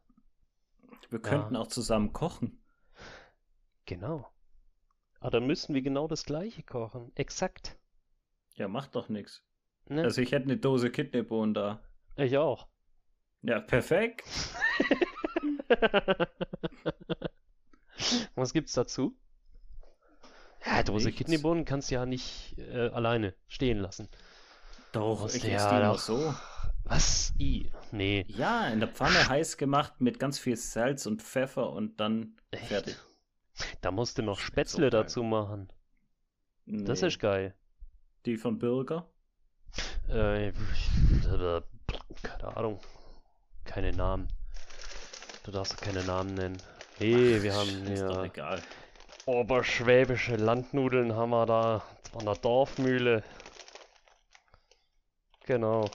Wir könnten auch zusammen kochen. Genau. Aber dann müssen wir genau das Gleiche kochen. Exakt. Ja, macht doch nichts. Ne? Also ich hätte eine Dose Kidneybohnen da. Ich auch. Ja, perfekt. Was gibt's dazu? Ja, Dose Nichts. Kidneybohnen kannst du ja nicht äh, alleine stehen lassen. Doch, ich esse ja die doch- so. Was? I? Nee. Ja, in der Pfanne heiß gemacht mit ganz viel Salz und Pfeffer und dann Echt? fertig. Da musst du noch so Spätzle geil. dazu machen. Das Nee. ist geil. Die von Bürger? Äh, ich- keine Ahnung. Keine Namen. Du darfst keine Namen nennen. Nee, wir haben Ist doch hier egal. oberschwäbische Landnudeln haben wir da von der Dorfmühle. Genau.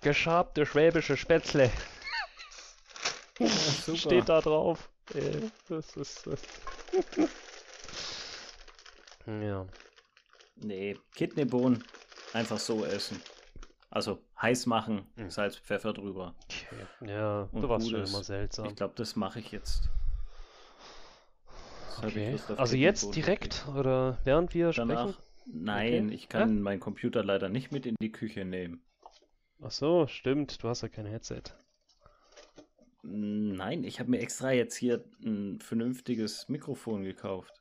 Geschabte schwäbische Spätzle. super. Steht da drauf. Äh, Das ist. Das. Ja. Nee, Kidneybohnen einfach so essen. Also heiß machen, Mhm. Salz, Pfeffer drüber. Okay. Ja, Und du warst schon immer seltsam. Ich glaube, das mache ich jetzt. Ich Okay. Auf Also jetzt direkt oder während wir. Danach? sprechen? Nein, Okay. ich kann meinen Computer leider nicht mit in die Küche nehmen. Ach so, stimmt. Du hast ja kein Headset. Nein, ich habe mir extra jetzt hier ein vernünftiges Mikrofon gekauft.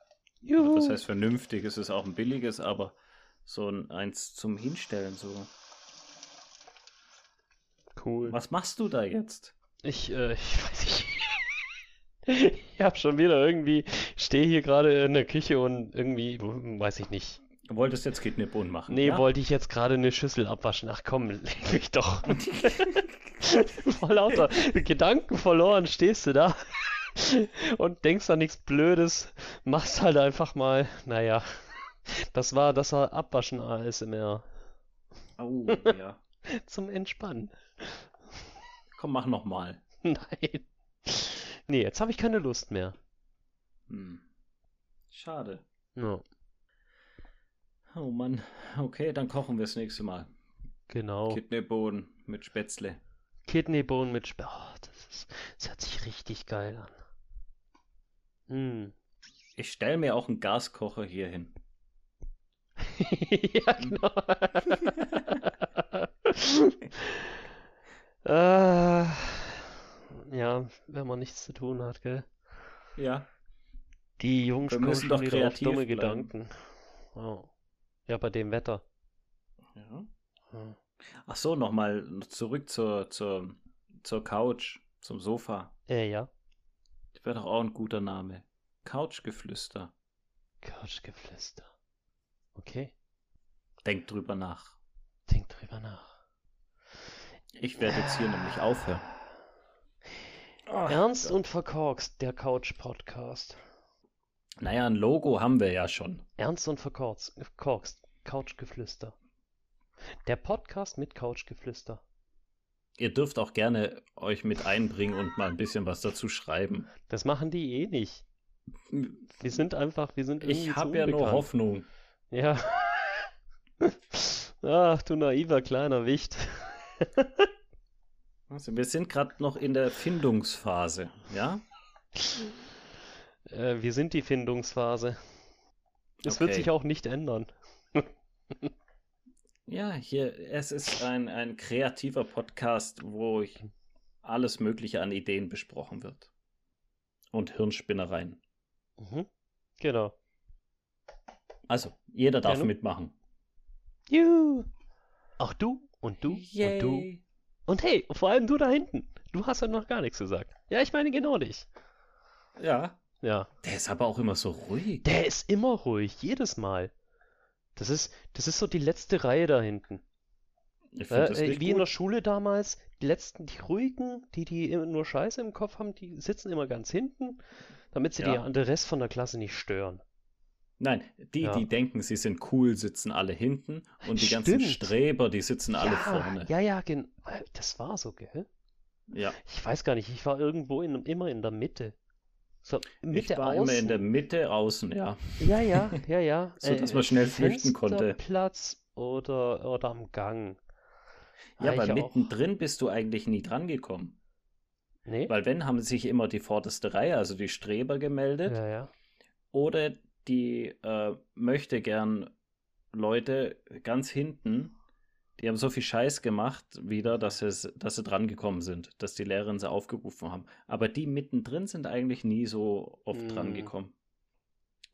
Oder Juhu. Das heißt vernünftig, es ist auch ein billiges, aber so ein eins zum Hinstellen so. Cool. Was machst du da jetzt? Ich, äh, ich weiß nicht. Ich hab schon wieder irgendwie, stehe hier gerade in der Küche und irgendwie, weiß ich nicht. Du wolltest jetzt Kidneybohnen machen. Nee, ja? wollte ich jetzt gerade eine Schüssel abwaschen. Ach komm, leg mich doch. Vor lauter Gedanken verloren stehst du da und denkst an nichts Blödes, machst halt einfach mal, naja, das war, das war Abwaschen ASMR Oh, ja. zum Entspannen. Komm, mach noch mal. Nein. Nee, jetzt habe ich keine Lust mehr. Hm. Schade. Ja, Oh Mann. Okay, dann kochen wir das nächste Mal. genau. Kidneybohnen mit Spätzle. Kidneybohnen mit Sp oh, das ist, das hört sich richtig geil an. Hm. Ich stelle mir auch einen Gaskocher hier hin. Ja, genau. äh, ja, wenn man nichts zu tun hat, gell? Ja. Die Jungs Wir kommen doch wieder auf dumme bleiben. Gedanken. Oh. Ja, bei dem Wetter. Ja. Hm. Ach so, nochmal zurück zur, zur, zur Couch, zum Sofa. Äh, ja. Das wäre doch auch ein guter Name. Couchgeflüster. Couchgeflüster. Okay. Denk drüber nach. Denk drüber nach. Ich werde jetzt hier nämlich aufhören. Oh, Ernst Gott. und verkorkst, der Couch-Podcast. Naja, ein Logo haben wir ja schon. Ernst und verkorkst, Couchgeflüster. Der Podcast mit Couchgeflüster. Ihr dürft auch gerne euch mit einbringen und mal ein bisschen was dazu schreiben. Das machen die eh nicht. Wir sind einfach, wir sind Ich habe ja nur Hoffnung. Ja. Ach, du naiver kleiner Wicht. Also, wir sind gerade noch in der Findungsphase, ja? Äh, wir sind die Findungsphase. Es okay. wird sich auch nicht ändern. Ja, hier, es ist ein, ein kreativer Podcast, wo ich alles Mögliche an Ideen besprochen wird. Und Hirnspinnereien. Mhm. Genau. Also, jeder darf ja, mitmachen. Juhu. Auch du und du Yay. und du. Und hey, vor allem du da hinten. Du hast ja noch gar nichts gesagt. Ja, ich meine genau dich. Ja. Ja. Der ist aber auch immer so ruhig. Der ist immer ruhig, jedes Mal. Das ist, das ist so die letzte Reihe da hinten. Ich äh, das äh, wie gut. in der Schule damals, die letzten, die ruhigen, die, die nur Scheiße im Kopf haben, die sitzen immer ganz hinten, damit sie ja. den Rest von der Klasse nicht stören. Nein, die, ja. die denken, sie sind cool, sitzen alle hinten und die Stimmt. ganzen Streber, die sitzen ja, alle vorne. Ja, ja, genau. Das war so, gell? Ja. Ich weiß gar nicht, ich war irgendwo in, immer in der Mitte. So, Mitte ich war außen. immer in der Mitte außen, ja. Ja, ja, ja, ja. so, dass man äh, schnell flüchten konnte. Platz oder, oder am Gang. Ja, aber mittendrin auch. bist du eigentlich nie dran gekommen. Nee. Weil wenn, haben sich immer die vorderste Reihe, also die Streber gemeldet. Ja, ja. Oder die äh, möchte gern Leute ganz hinten, die haben so viel Scheiß gemacht wieder, dass, es, dass sie dran gekommen sind, dass die Lehrerin sie aufgerufen haben. Aber die mittendrin sind eigentlich nie so oft mm. dran gekommen.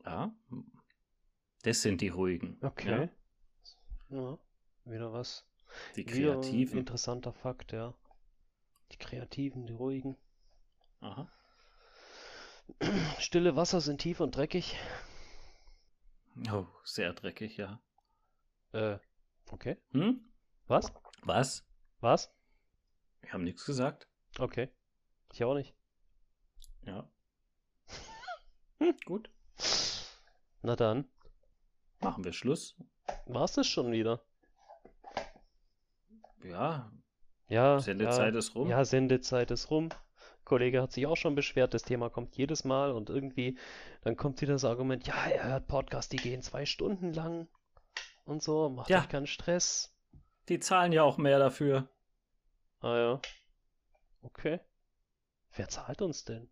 Ja, das sind die ruhigen. Okay. Ja, ja wieder was. Die Kreativen. interessanter Fakt, ja. Die Kreativen, die ruhigen. Aha. Stille Wasser sind tief und dreckig. Oh, sehr dreckig, ja. Äh, okay. Hm? Was? Was? Was? Wir haben nichts gesagt. Okay. Ich auch nicht. Ja. Gut. Na dann. Machen wir Schluss. War's das schon wieder? Ja. Ja. Sendezeit ja, ist rum. Ja, Sendezeit ist rum. Kollege hat sich auch schon beschwert, das Thema kommt jedes Mal und irgendwie, dann kommt wieder das Argument, ja, er hört Podcasts, die gehen zwei Stunden lang und so, macht ja. euch keinen Stress. Die zahlen ja auch mehr dafür. Ah ja. Okay. Wer zahlt uns denn?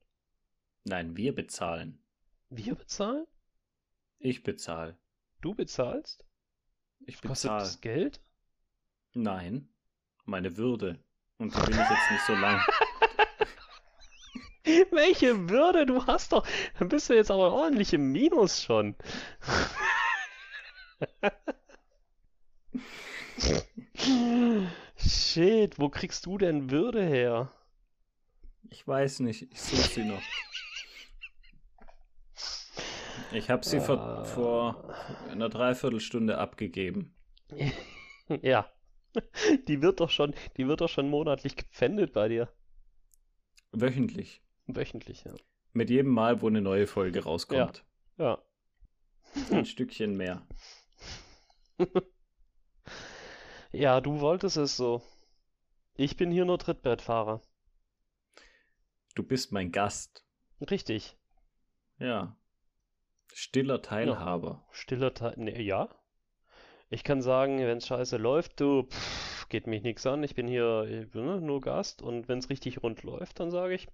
Nein, wir bezahlen. Wir bezahlen? Ich bezahle. Du bezahlst? Ich bezahle. das Geld? Nein, meine Würde. Und da bin ich jetzt nicht so lang. Welche Würde? Du hast doch. Dann bist du jetzt aber ordentlich im Minus schon. Shit, wo kriegst du denn Würde her? Ich weiß nicht, ich suche sie noch. Ich habe sie uh... vor, vor einer Dreiviertelstunde abgegeben. ja. Die wird doch schon, die wird doch schon monatlich gepfändet bei dir. Wöchentlich. Wöchentlich, ja. Mit jedem Mal, wo eine neue Folge rauskommt. Ja. ja. Ein Stückchen mehr. Ja, du wolltest es so. Ich bin hier nur Trittbrettfahrer. Du bist mein Gast. Richtig. Ja. Stiller Teilhaber. Ja. Stiller Teilhaber. Nee, ja. Ich kann sagen, wenn es scheiße läuft, du, pff, geht mich nichts an. Ich bin hier ich bin, ne, nur Gast und wenn es richtig rund läuft, dann sage ich,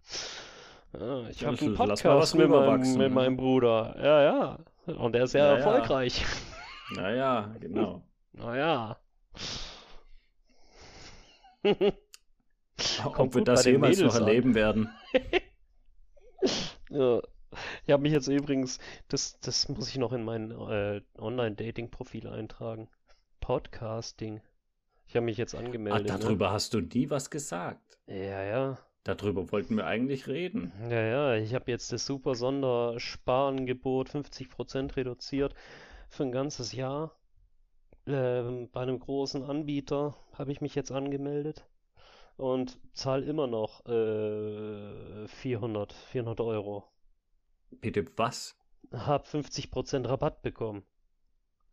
ja, ich ja, habe einen Podcast mit meinem, mit ne? meinem Bruder. Ja, ja. Und der ist sehr ja, erfolgreich. Naja, genau. naja. Ob wir das jemals noch erleben an. werden. ja. Ich habe mich jetzt übrigens, das, das muss ich noch in mein äh, Online-Dating-Profil eintragen. Podcasting. Ich habe mich jetzt angemeldet. Ah, darüber ne? hast du nie was gesagt. Ja, ja. Darüber wollten wir eigentlich reden. Ja, ja, ich habe jetzt das super Sondersparangebot 50% reduziert für ein ganzes Jahr. Ähm, bei einem großen Anbieter habe ich mich jetzt angemeldet und zahle immer noch äh, 400, 400 Euro. Bitte was? Hab 50% Rabatt bekommen.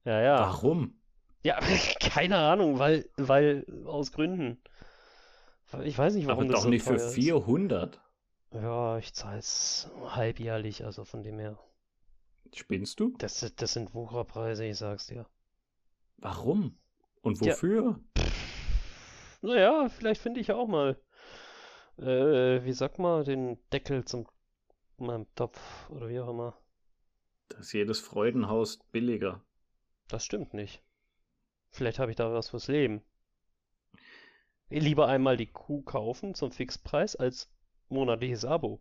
Ja, ja. Warum? Ja, keine Ahnung, weil, weil aus Gründen. Ich weiß nicht, warum Aber das doch so nicht für ist. 400. Ja, ich zahle es halbjährlich, also von dem her. Spinnst du? Das, das sind Wucherpreise, ich sag's dir. Warum? Und Ja. wofür? Naja, vielleicht finde ich auch mal, äh, wie sag mal, den Deckel zum meinem Topf oder wie auch immer. Da ist jedes Freudenhaus billiger. Das stimmt nicht. Vielleicht habe ich da was fürs Leben. Lieber einmal die Kuh kaufen zum Fixpreis als monatliches Abo.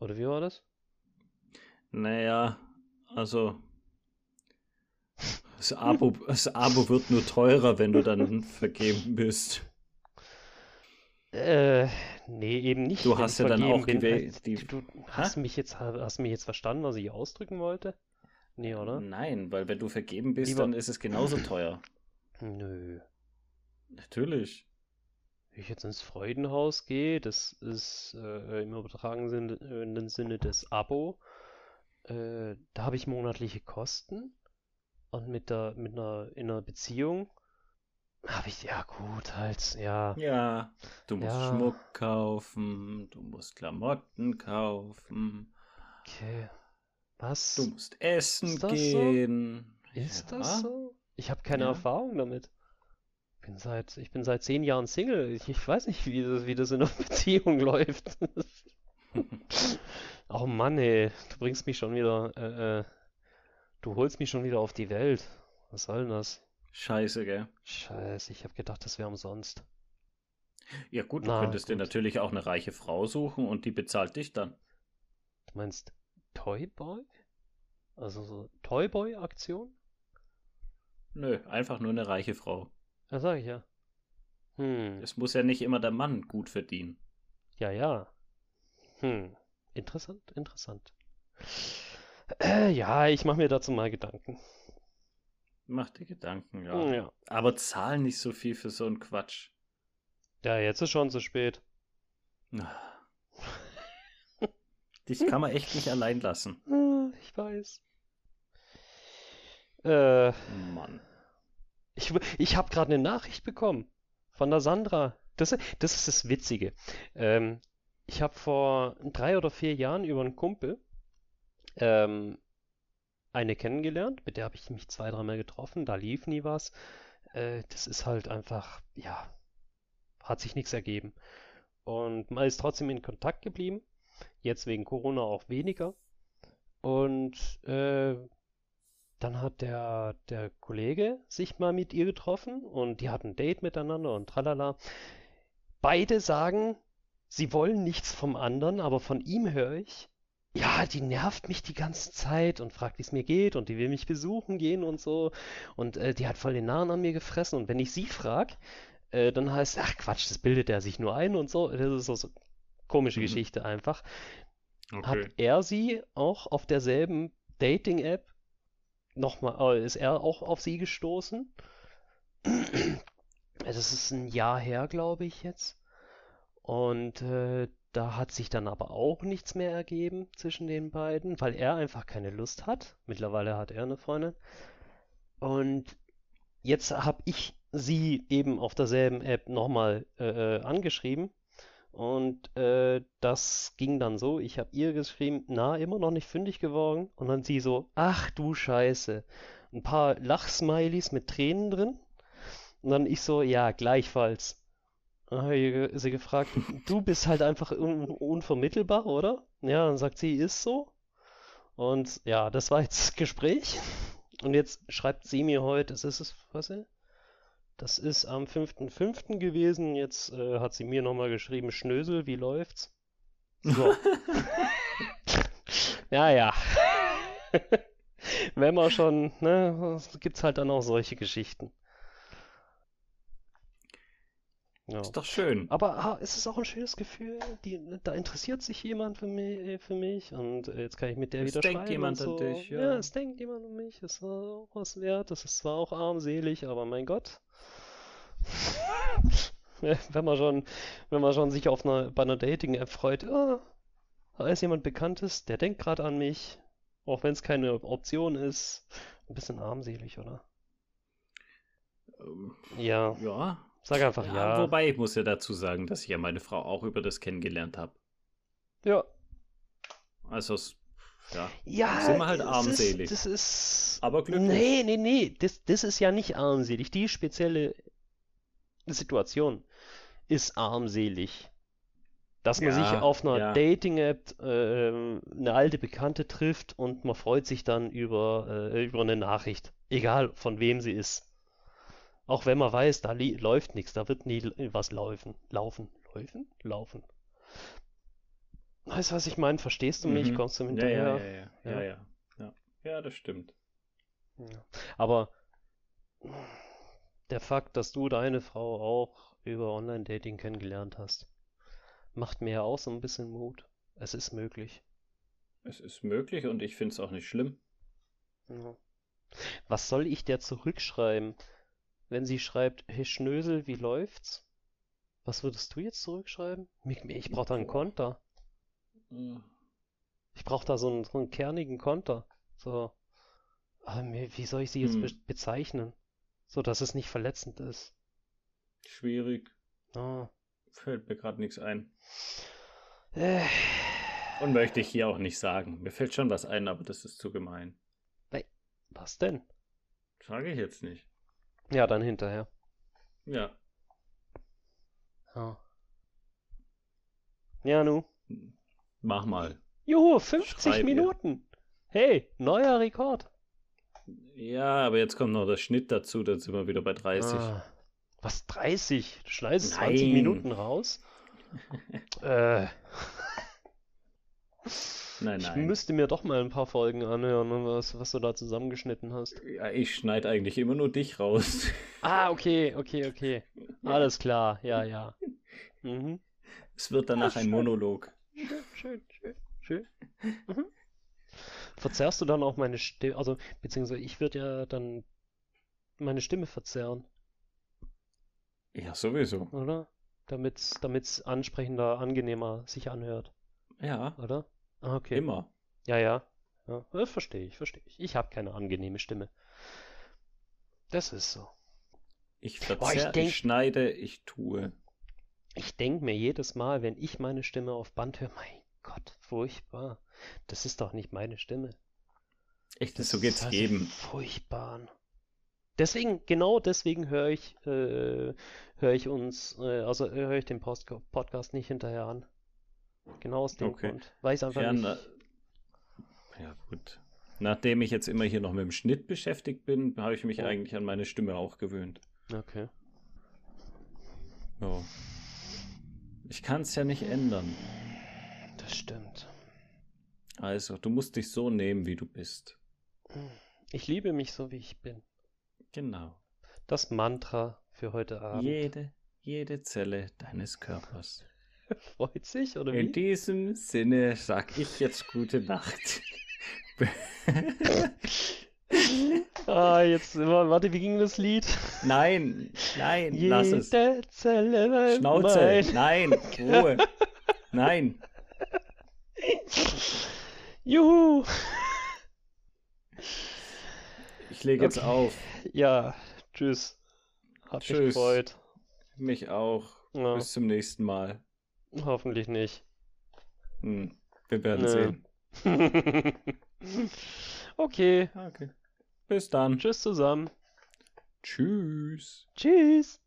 Oder wie war das? Naja, also. Das Abo, das Abo wird nur teurer, wenn du dann vergeben bist. Äh, nee, eben nicht. Du hast ja dann auch gewählt, die- Du hast mich jetzt, hast mich jetzt verstanden, was ich ausdrücken wollte? Nee, oder? Nein, weil wenn du vergeben bist, Lieber- dann ist es genauso teuer. Nö. Natürlich. Wenn ich jetzt ins Freudenhaus gehe, das ist äh, im übertragenen Sinne das Abo. Äh, da habe ich monatliche Kosten. Und mit der, mit einer, in einer Beziehung habe ich, ja gut, halt, ja. Ja, du musst Ja. Schmuck kaufen, du musst Klamotten kaufen, Okay. Was? du musst essen Ist das so? gehen. Ist Ja. das so? Ich habe keine Ja. Erfahrung damit. Ich bin seit, ich bin seit zehn Jahren Single. Ich, ich weiß nicht, wie das, wie das in einer Beziehung läuft. Oh Mann, ey, du bringst mich schon wieder, äh, äh, du holst mich schon wieder auf die Welt. Was soll denn das? Scheiße, gell? Scheiße, ich habe gedacht, das wäre umsonst. Ja gut, du Na, könntest dir gut. natürlich auch eine reiche Frau suchen und die bezahlt dich dann. Du meinst Toyboy? Also so Toyboy-Aktion? Nö, einfach nur eine reiche Frau. Ja, sag ich ja. Hm, Es muss ja nicht immer der Mann gut verdienen. ja, ja. Hm, interessant, interessant. Äh, ja, ich mache mir dazu mal Gedanken. Mach dir Gedanken, ja. Hm, ja. Aber zahl nicht so viel für so einen Quatsch. Ja, jetzt ist schon zu spät. Dich kann man echt nicht allein lassen. Ah, Ich weiß. Äh, Mann. Ich, ich habe gerade eine Nachricht bekommen von der Sandra. Das, das ist das Witzige. Ähm, ich habe vor drei oder vier Jahren über einen Kumpel ähm, eine kennengelernt, mit der habe ich mich zwei, dreimal getroffen, da lief nie was. Äh, das ist halt einfach, ja, hat sich nichts ergeben. Und man ist trotzdem in Kontakt geblieben. Jetzt wegen Corona auch weniger. Und äh, dann hat der, der Kollege sich mal mit ihr getroffen und die hatten ein Date miteinander und tralala. Beide sagen, sie wollen nichts vom anderen, aber von ihm höre ich, ja, die nervt mich die ganze Zeit und fragt, wie es mir geht und die will mich besuchen gehen und so. Und äh, die hat voll den Nahen an mir gefressen. Und wenn ich sie frage, äh, dann heißt, ach Quatsch, das bildet er sich nur ein und so. Das ist so, so komische Mhm. Geschichte einfach. Okay. Hat er sie auch auf derselben Dating-App nochmal, äh, ist er auch auf sie gestoßen? Das ist ein Jahr her, glaube ich jetzt. Und äh, da hat sich dann aber auch nichts mehr ergeben zwischen den beiden, weil er einfach keine Lust hat. Mittlerweile hat er eine Freundin. Und jetzt habe ich sie eben auf derselben App nochmal äh, äh, angeschrieben. Und äh, das ging dann so, ich habe ihr geschrieben, na, immer noch nicht fündig geworden. Und dann sie so, ach du Scheiße. Ein paar Lachsmilies mit Tränen drin. Und dann ich so, ja, gleichfalls. Dann habe ich sie gefragt, du bist halt einfach un unvermittelbar, oder? Ja, dann sagt sie, ist so. Und ja, das war jetzt das Gespräch. Und jetzt schreibt sie mir heute, das ist es, was ist? Das ist am 5.5. gewesen. Jetzt äh, hat sie mir nochmal geschrieben, Schnösel, wie läuft's? So. Ja, ja. Wenn man schon, ne, gibt's halt dann auch solche Geschichten. Ja. Ist doch schön. Aber ah, es ist auch ein schönes Gefühl. Die, da interessiert sich jemand für mich, äh, für mich und äh, jetzt kann ich mit der es wieder denkt jemand so. an dich, ja. ja. es denkt jemand an mich. Ist auch was wert. Das ist zwar auch armselig, aber mein Gott. wenn man schon, wenn man schon sich auf einer, bei einer Dating-App freut, oh, da ist jemand Bekanntes, der denkt gerade an mich, auch wenn es keine Option ist. Ein bisschen armselig, oder? Ähm, ja. Ja. Sag einfach ja, ja. Wobei, ich muss ja dazu sagen, dass ich ja meine Frau auch über das kennengelernt habe. Ja. Also, ja. Ja, sind wir halt armselig. Ist, das ist. Aber glücklich. Nee, nee, nee. Das, das ist ja nicht armselig. Die spezielle Situation ist armselig. Dass man ja, sich auf einer ja. Dating-App äh, eine alte Bekannte trifft und man freut sich dann über, äh, über eine Nachricht. Egal von wem sie ist. Auch wenn man weiß, da läuft nichts, da wird nie was laufen. Laufen? Laufen? Laufen. Weißt du, was ich meine? Verstehst du mich? Mhm. Kommst du hinterher? Ja, ja, ja. Ja, ja. ja. ja das stimmt. Aber der Fakt, dass du deine Frau auch über Online-Dating kennengelernt hast, macht mir ja auch so ein bisschen Mut. Es ist möglich. Es ist möglich und ich finde es auch nicht schlimm. Ja. Was soll ich der zurückschreiben? wenn sie schreibt, hey Schnösel, wie läuft's? Was würdest du jetzt zurückschreiben? Ich brauche da einen Konter. Ich brauche da so einen, so einen, kernigen Konter. So. Wie soll ich sie jetzt hm. be bezeichnen? So, dass es nicht verletzend ist. Schwierig. Oh. Fällt mir gerade nichts ein. Äh. Und möchte ich hier auch nicht sagen. Mir fällt schon was ein, aber das ist zu gemein. Was denn? Sage ich jetzt nicht. Ja, dann hinterher. Ja. Ja. Ja, nu. Mach mal. Juhu, 50 Schreib Minuten. Ihr. Hey, neuer Rekord. Ja, aber jetzt kommt noch der Schnitt dazu, dann sind wir wieder bei 30. Ah, was, 30? Du schneidest Nein. 20 Minuten raus? äh. Nein, nein. Ich müsste mir doch mal ein paar Folgen anhören, was, was du da zusammengeschnitten hast. Ja, ich schneide eigentlich immer nur dich raus. Ah, okay, okay, okay. Alles klar, ja, ja. Mhm. Es wird danach ah, ein Monolog. Schön, schön, schön, schön. Mhm. Verzerrst du dann auch meine Stimme, also, beziehungsweise ich würde ja dann meine Stimme verzerren. Ja, sowieso. Oder? Damit es ansprechender, angenehmer sich anhört. Ja. Oder? Ah, okay. Immer. Ja, ja. ja verstehe ich, verstehe ich. Ich habe keine angenehme Stimme. Das ist so. Ich verzehr, ich, denk, ich schneide, ich tue. Ich denke mir jedes Mal, wenn ich meine Stimme auf Band höre, mein Gott, furchtbar. Das ist doch nicht meine Stimme. Echt, das so geht's also jedem. Furchtbar. Deswegen, genau deswegen höre ich, äh, höre ich uns, äh, also höre ich den Post Podcast nicht hinterher an. Genau aus dem okay. Grund. Weiß einfach ja, nicht. Na, ja, gut. Nachdem ich jetzt immer hier noch mit dem Schnitt beschäftigt bin, habe ich mich oh. eigentlich an meine Stimme auch gewöhnt. Okay. Ja. Ich kann es ja nicht ändern. Das stimmt. Also, du musst dich so nehmen, wie du bist. Ich liebe mich so, wie ich bin. Genau. Das Mantra für heute Abend. Jede, jede Zelle deines Körpers. Freut sich, oder wie? In diesem Sinne sag ich jetzt gute Nacht. ah, jetzt, warte, wie ging das Lied? Nein, nein, Jede lass es. Zelle Schnauze, nein, Ruhe. Nein. Juhu. Ich lege jetzt auf. Ja, tschüss. Hat tschüss. mich gefreut. Mich auch. Ja. Bis zum nächsten Mal. Hoffentlich nicht. Hm, wir werden Nö. sehen. okay. Okay. Bis dann. Tschüss zusammen. Tschüss. Tschüss.